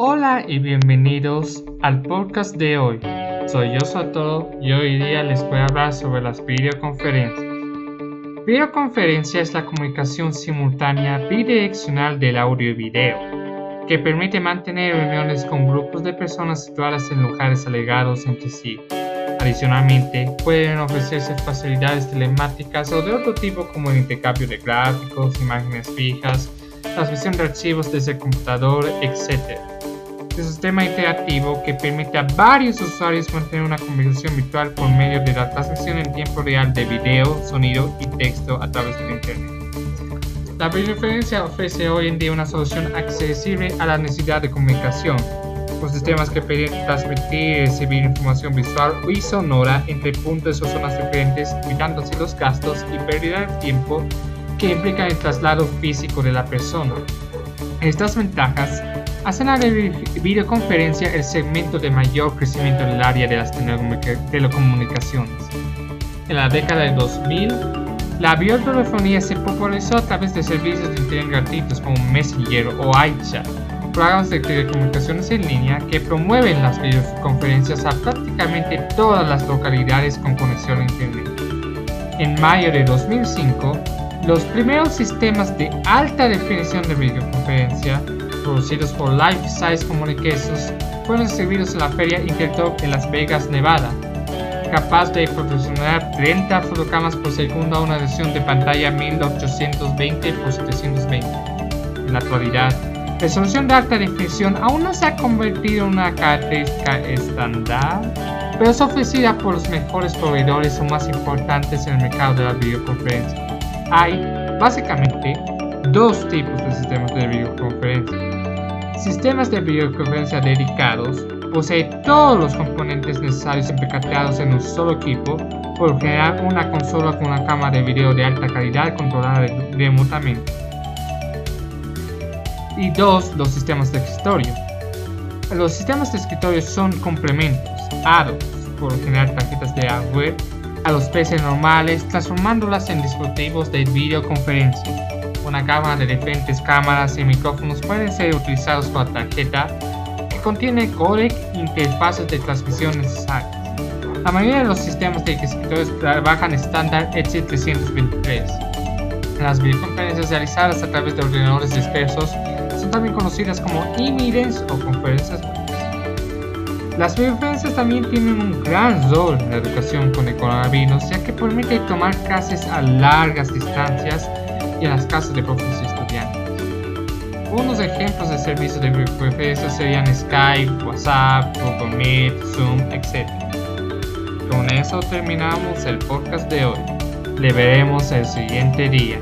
Hola y bienvenidos al podcast de hoy. Soy yo Satoru y hoy día les voy a hablar sobre las videoconferencias. Videoconferencia es la comunicación simultánea bidireccional del audio y video, que permite mantener reuniones con grupos de personas situadas en lugares alegados entre sí. Adicionalmente, pueden ofrecerse facilidades telemáticas o de otro tipo como el intercambio de gráficos, imágenes fijas, transmisión de archivos desde el computador, etc sistema interactivo que permite a varios usuarios mantener una conversación virtual por medio de la transmisión en tiempo real de video, sonido y texto a través de Internet. La videoconferencia ofrece hoy en día una solución accesible a la necesidad de comunicación, con sistemas que permiten transmitir y recibir información visual y sonora entre puntos o zonas diferentes, evitándose los gastos y pérdida de tiempo que implica el traslado físico de la persona. Estas ventajas hacen la videoconferencia el segmento de mayor crecimiento en el área de las telecomunicaciones. En la década de 2000, la videotelefonía se popularizó a través de servicios de internet gratuitos como Messenger o iChat, programas de telecomunicaciones en línea que promueven las videoconferencias a prácticamente todas las localidades con conexión a internet. En mayo de 2005, los primeros sistemas de alta definición de videoconferencia, producidos por Life Size Communications, fueron exhibidos en la Feria Intertop en Las Vegas, Nevada, capaz de proporcionar 30 fotogramas por segundo a una resolución de pantalla 1820 x 720. En la actualidad, resolución de alta definición aún no se ha convertido en una característica estándar, pero es ofrecida por los mejores proveedores o más importantes en el mercado de la videoconferencia. Hay, básicamente, dos tipos de sistemas de videoconferencia. Sistemas de videoconferencia dedicados poseen todos los componentes necesarios empaquetados en un solo equipo, por generar una consola con una cámara de video de alta calidad controlada remotamente. Y dos, los sistemas de escritorio. Los sistemas de escritorio son complementos, add por generar tarjetas de hardware a los PCs normales, transformándolas en dispositivos de videoconferencia. Una gama de diferentes cámaras y micrófonos pueden ser utilizados con la tarjeta que contiene codec e interfaces de transmisión necesarias. La mayoría de los sistemas de escritorios trabajan estándar ETSI-323. Las videoconferencias realizadas a través de ordenadores dispersos son también conocidas como e-meetings o conferencias las videoconferencias también tienen un gran rol en la educación con el coronavirus, ya que permite tomar clases a largas distancias y en las casas de y estudiantes. Unos ejemplos de servicios de videoconferencia serían Skype, WhatsApp, Google Meet, Zoom, etc. Con eso terminamos el podcast de hoy. Le veremos el siguiente día.